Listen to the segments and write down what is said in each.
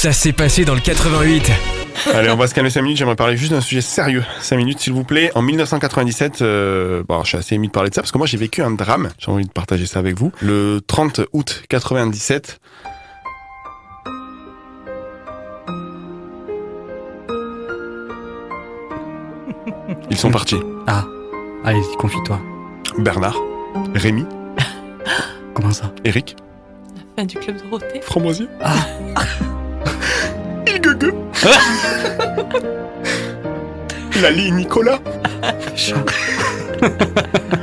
Ça s'est passé dans le 88. Allez, on va se calmer 5 minutes. J'aimerais parler juste d'un sujet sérieux. 5 minutes, s'il vous plaît. En 1997, euh, bon, je suis assez ému de parler de ça parce que moi, j'ai vécu un drame. J'ai envie de partager ça avec vous. Le 30 août 97. Ils sont partis. Ah, allez, confie-toi. Bernard, Rémi, Comment ça? Eric, Fin du club Dorothée. Framboisier. Ah. Lali, Nicolas.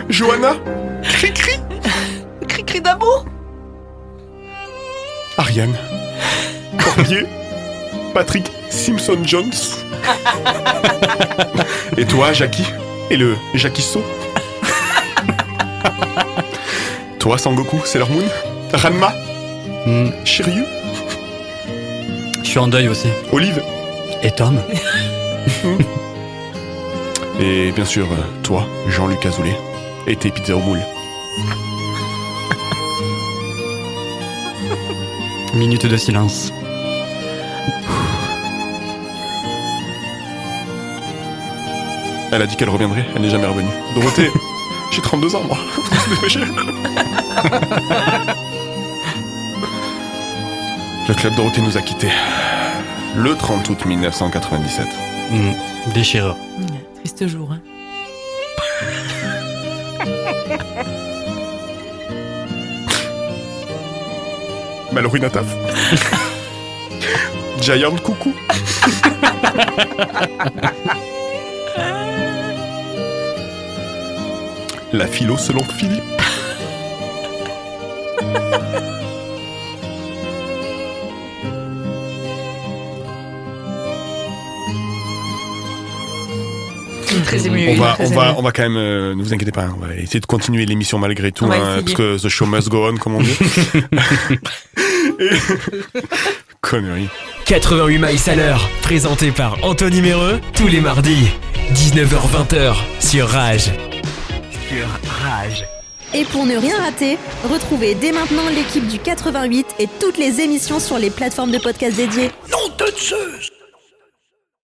Johanna, Cri-Cri, Cri-cri d'amour. Ariane, Corbier, Patrick Simpson Jones. Et toi, Jackie. Et le Jackie So Toi, Sangoku, Sailor Moon. Ranma. Hmm, Shiryu je suis en deuil aussi. Olive Et Tom Et bien sûr, toi, Jean-Luc Azoulay. Et tes pizzas au moule. Minute de silence. Elle a dit qu'elle reviendrait, elle n'est jamais revenue. Dorothée, j'ai 32 ans, moi. Le club Dorothée nous a quittés. Le 30 août 1997. Hmm, Déchireur. Triste jour, hein. Mallory Nataf. Giant Coucou. La philo selon Philippe. Très ému. On va, très on va, on va quand même, euh, ne vous inquiétez pas, on va essayer de continuer l'émission malgré tout, hein, parce que the show must go on, comme on dit. Connerie. 88 miles à l'heure, présenté par Anthony Méreux, tous les mardis, 19h-20h, sur Rage. Sur Rage. Et pour ne rien rater, retrouvez dès maintenant l'équipe du 88 et toutes les émissions sur les plateformes de podcast dédiées. Non de Zeus